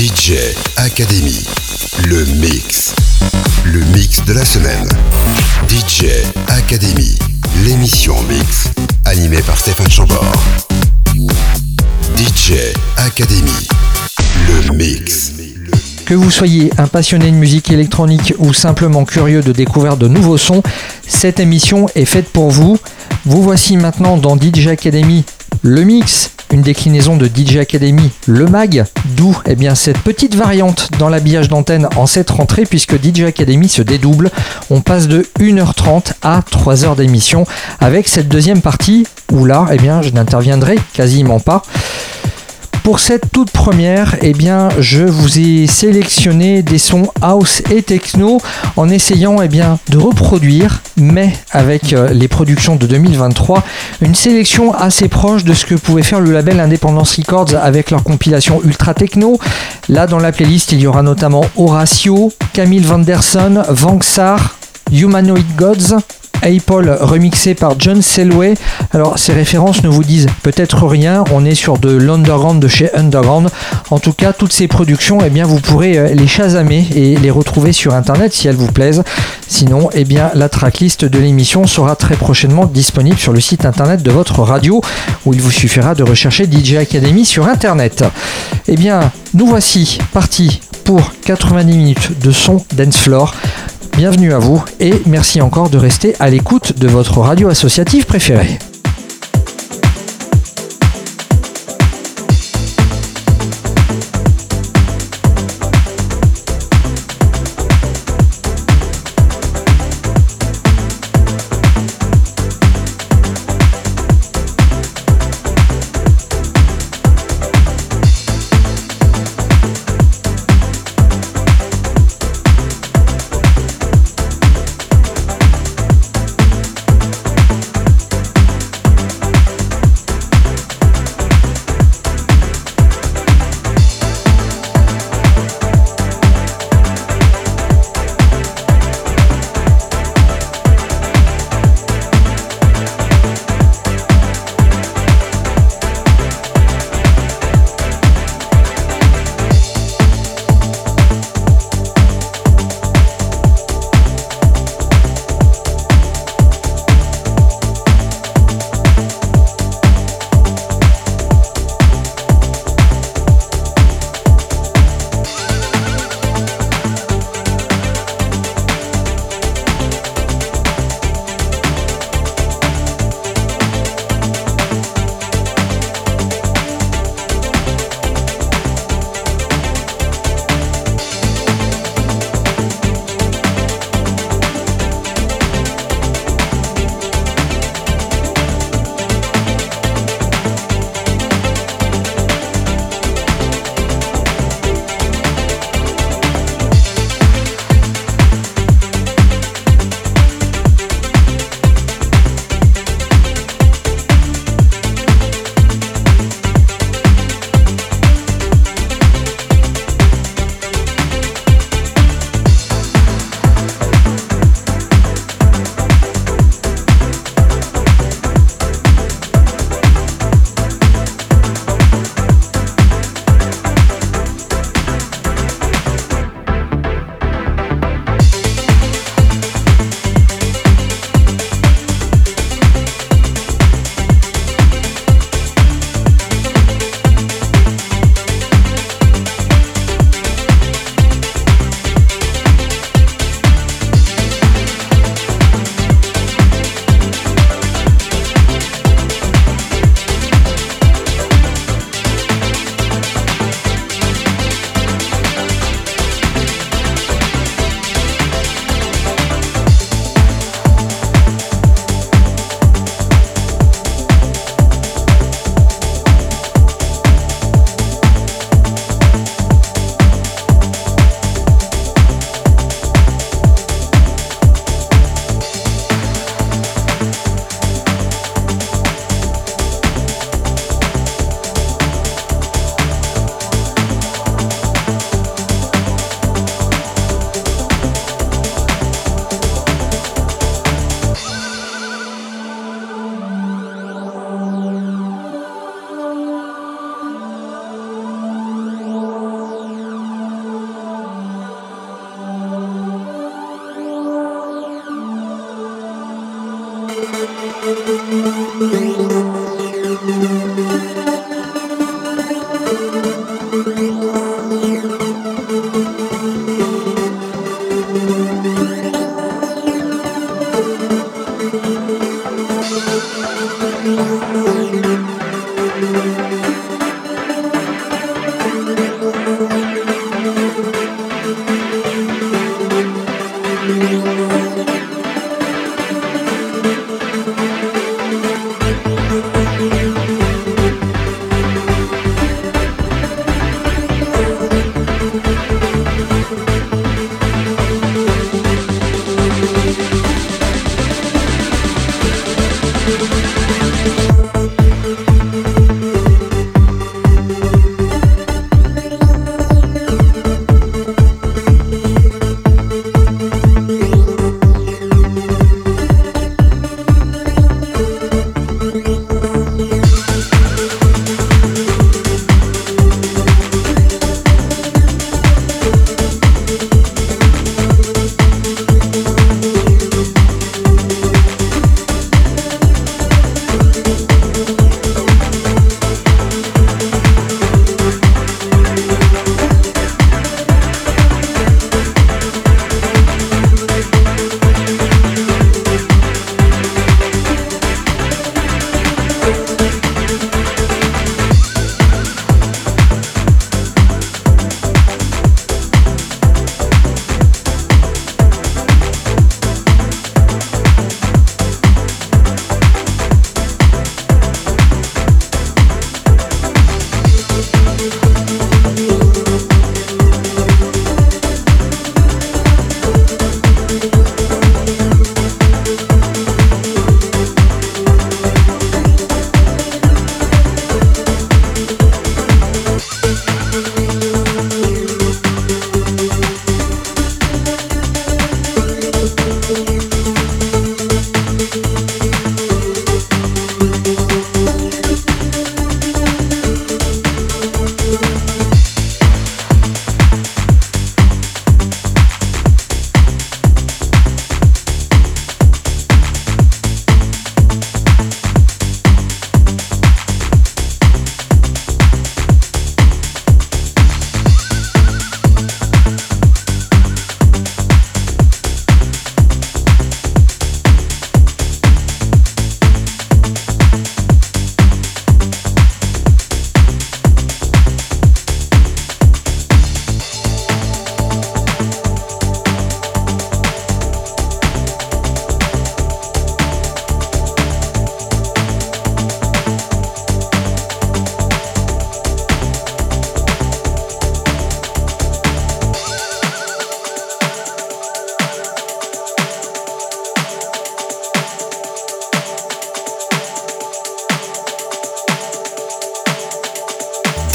DJ Academy, le mix. Le mix de la semaine. DJ Academy, l'émission mix, animée par Stéphane Chambord. DJ Academy, le mix. Que vous soyez un passionné de musique électronique ou simplement curieux de découvrir de nouveaux sons, cette émission est faite pour vous. Vous voici maintenant dans DJ Academy, le mix, une déclinaison de DJ Academy, le mag, d'où eh bien, cette petite variante dans l'habillage d'antenne en cette rentrée puisque DJ Academy se dédouble. On passe de 1h30 à 3h d'émission avec cette deuxième partie où là, eh bien, je n'interviendrai quasiment pas. Pour cette toute première, eh je vous ai sélectionné des sons house et techno en essayant eh de reproduire, mais avec euh, les productions de 2023, une sélection assez proche de ce que pouvait faire le label Independence Records avec leur compilation Ultra Techno. Là, dans la playlist, il y aura notamment Horatio, Camille Vanderson, Vangsar, Humanoid Gods, Apple remixé par John Selway. Alors ces références ne vous disent peut-être rien, on est sur de l'underground de chez Underground. En tout cas, toutes ces productions, eh bien, vous pourrez euh, les chasamer et les retrouver sur internet si elles vous plaisent. Sinon, eh bien, la tracklist de l'émission sera très prochainement disponible sur le site internet de votre radio où il vous suffira de rechercher DJ Academy sur internet. Eh bien, nous voici partis pour 90 minutes de son dance floor. Bienvenue à vous et merci encore de rester à l'écoute de votre radio associative préférée.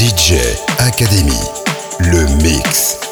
DJ Academy, le mix.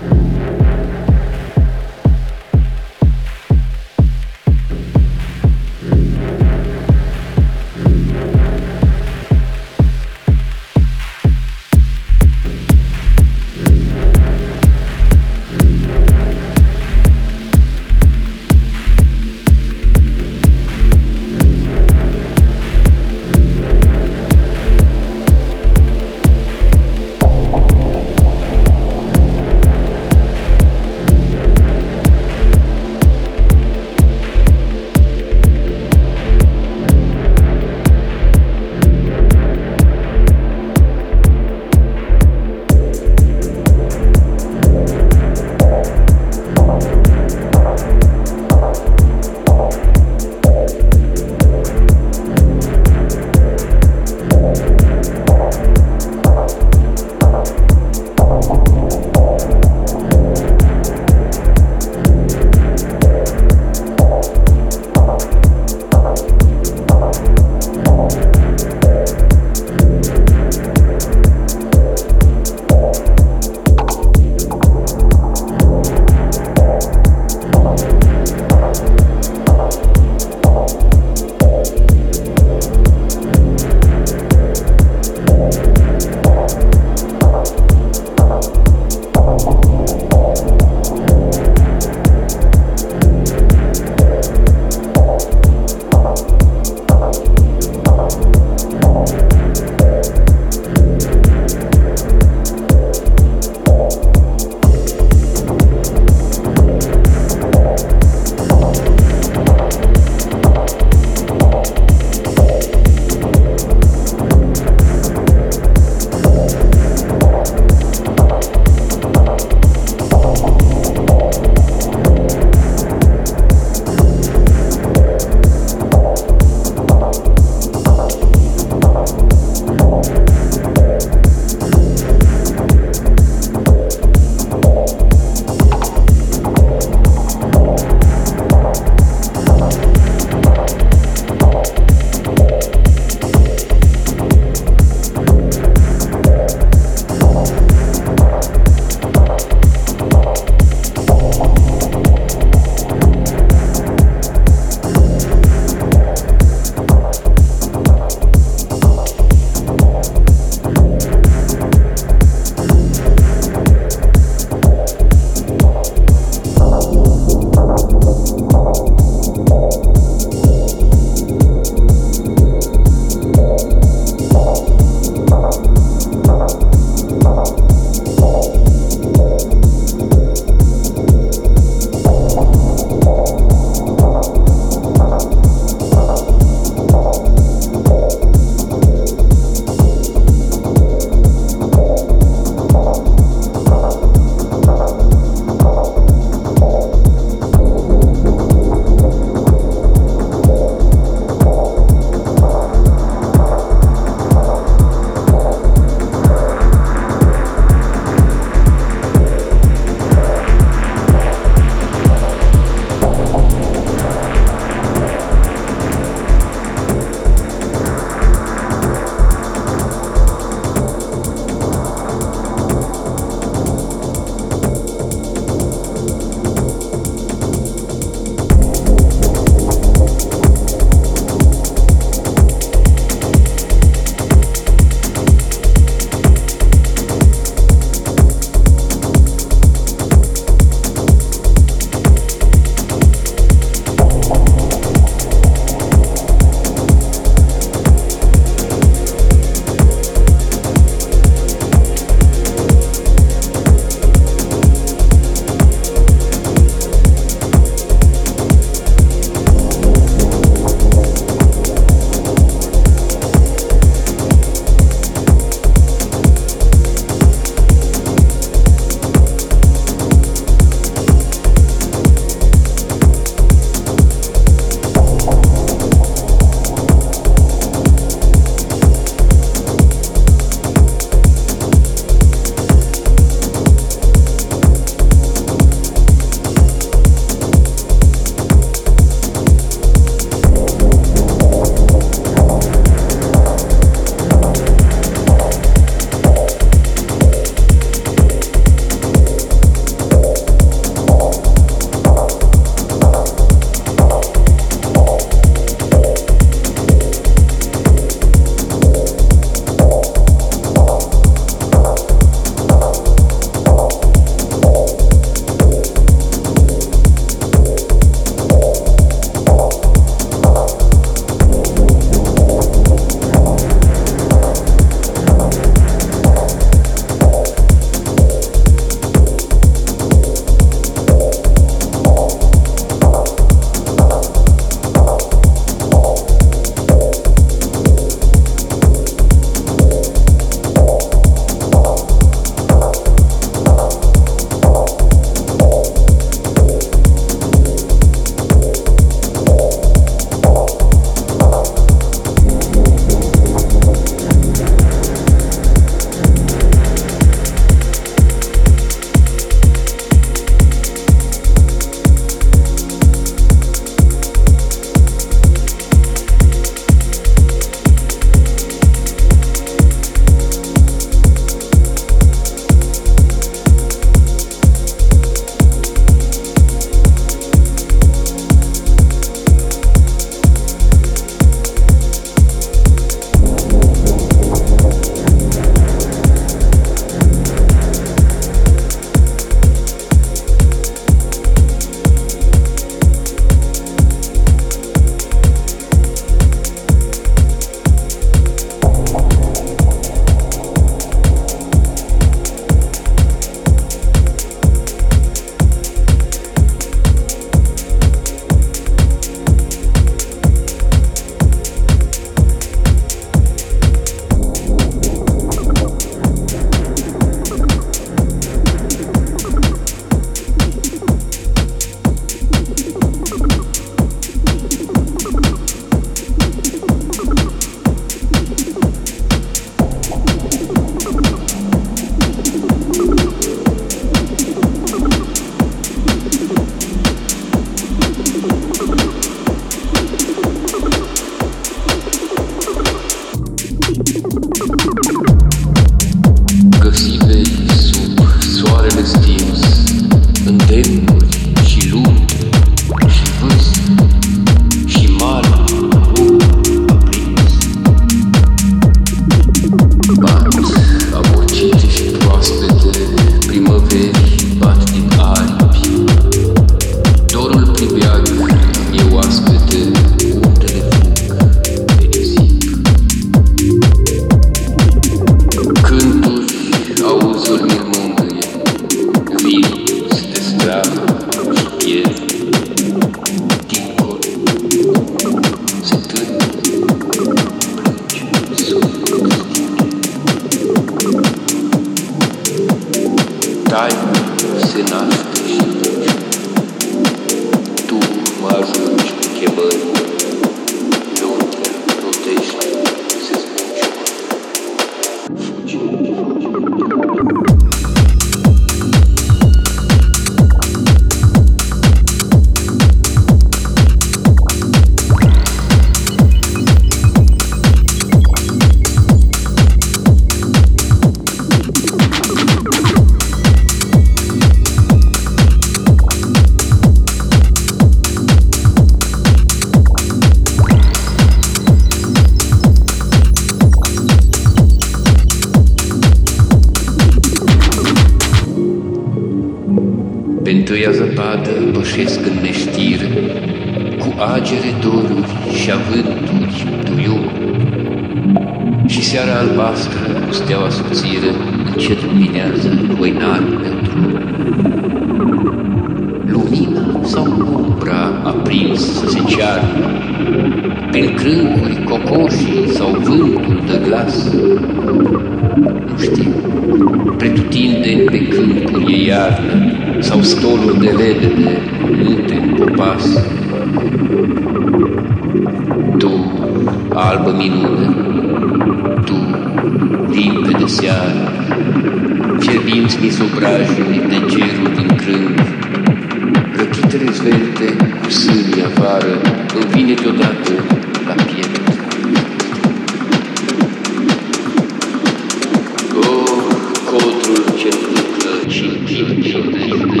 ちょっと待って。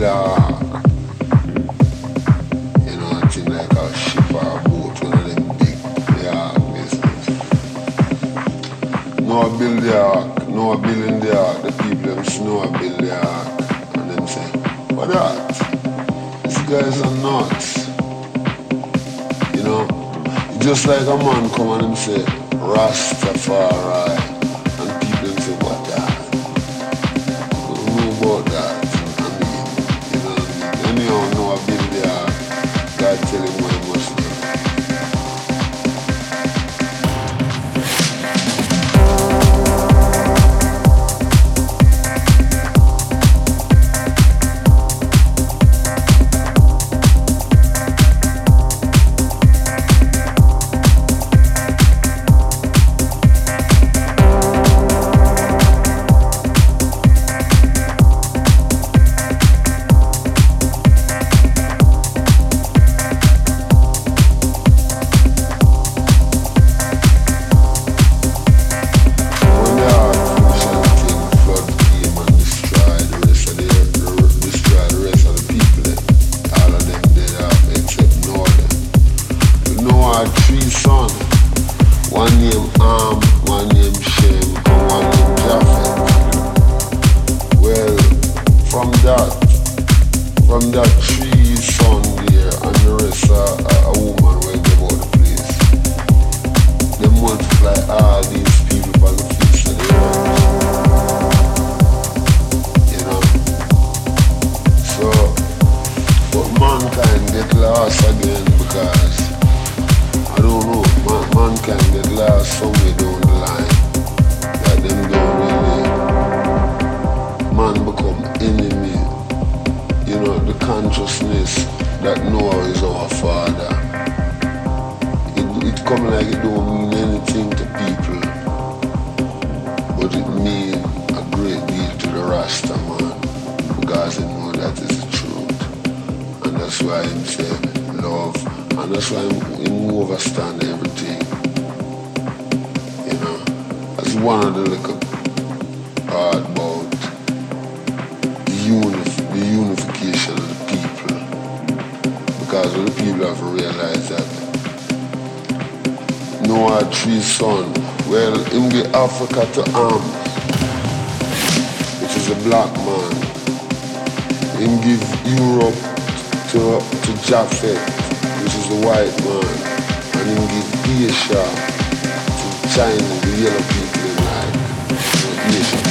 you know, like a ship them big. No, I build ark, no, I the ark. The people them snow, I build the ark. And them say, what that? These guys are nuts. You know, just like a man come and say, Rastafari. to um, which is a black man, and give Europe to, to Japhet, which is a white man, and give Asia to China, the yellow people in like Asia.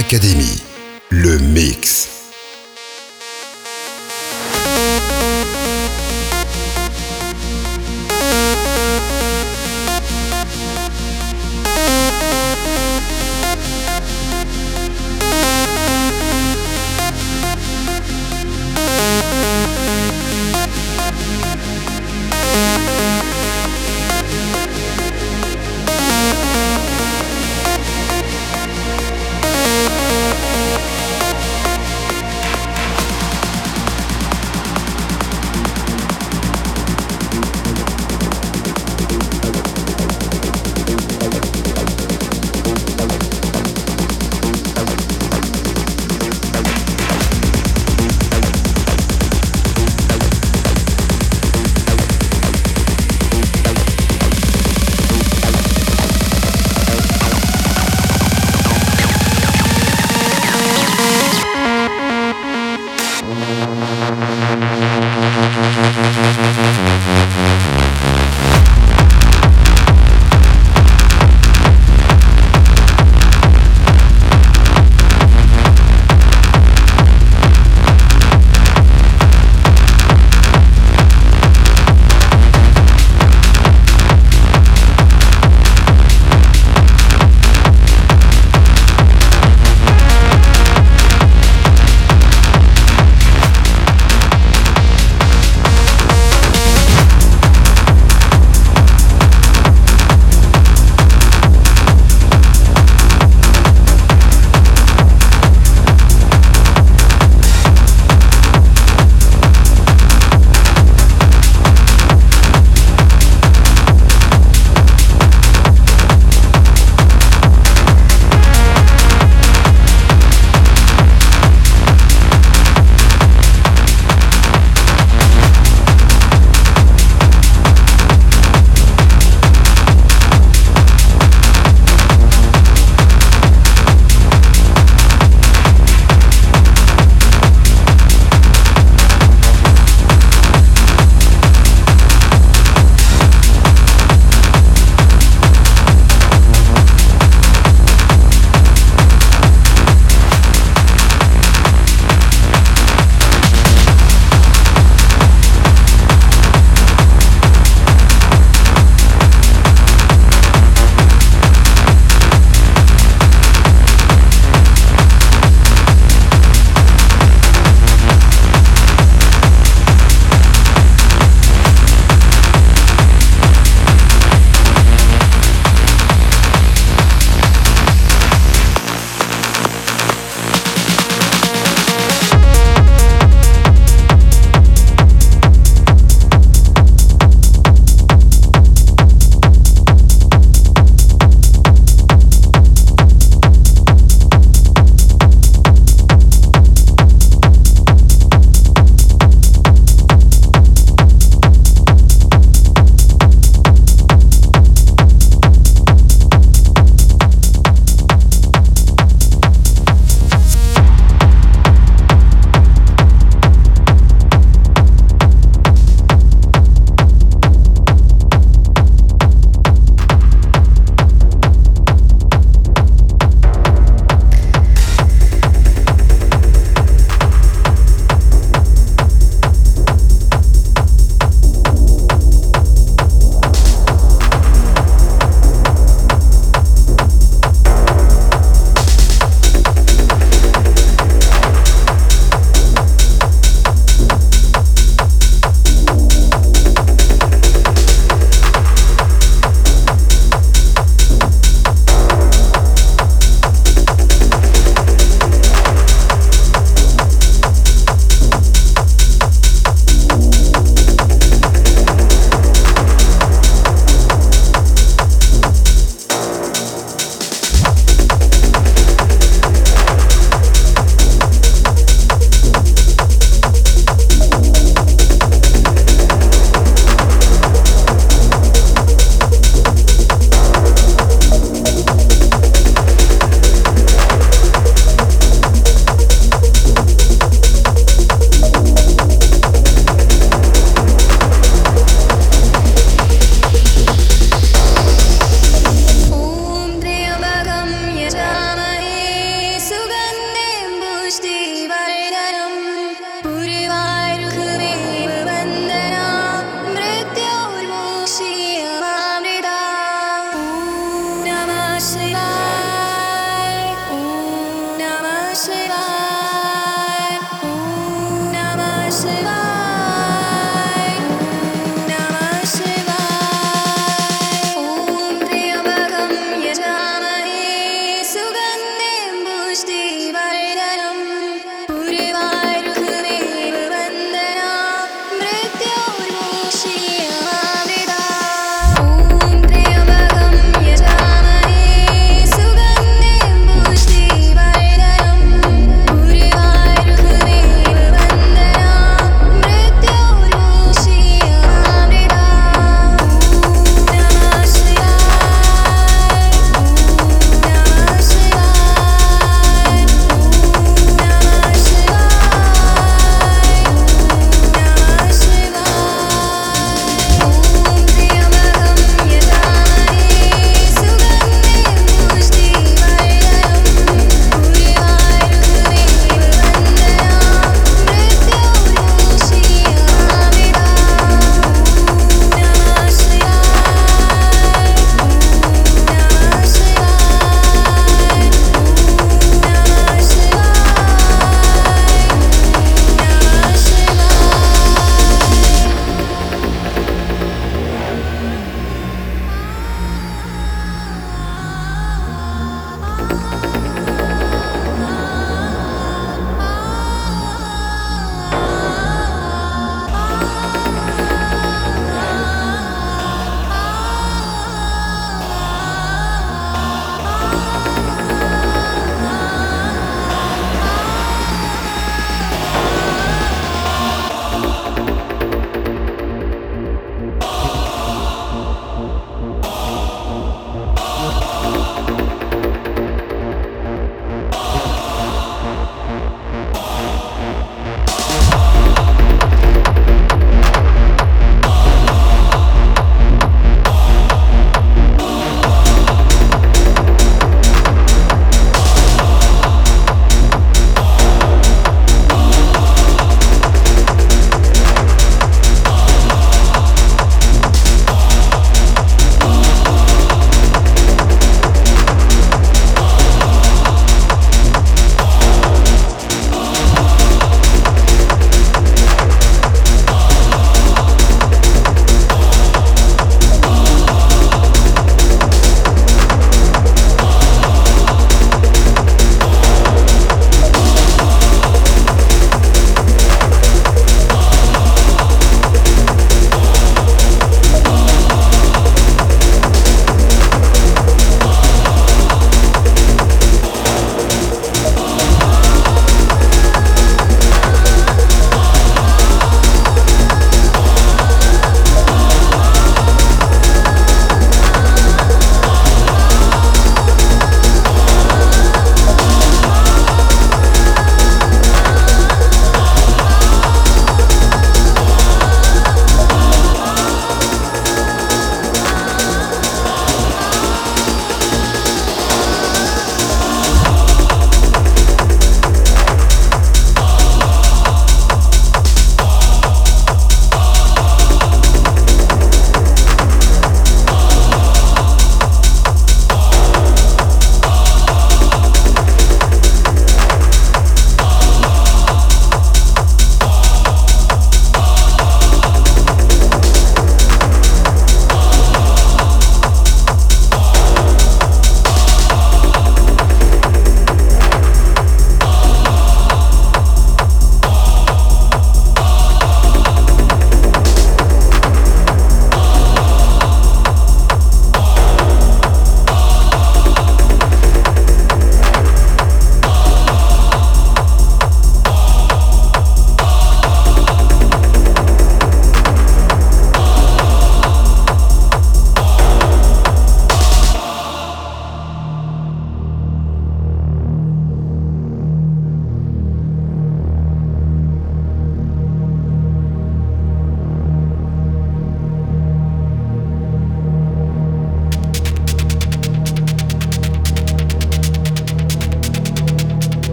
Academy, le mix.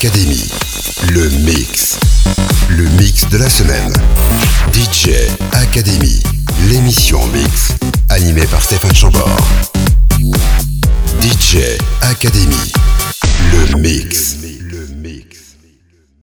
Academy, le mix. Le mix de la semaine. DJ Academy, l'émission mix, animée par Stéphane Chambord. DJ Academy.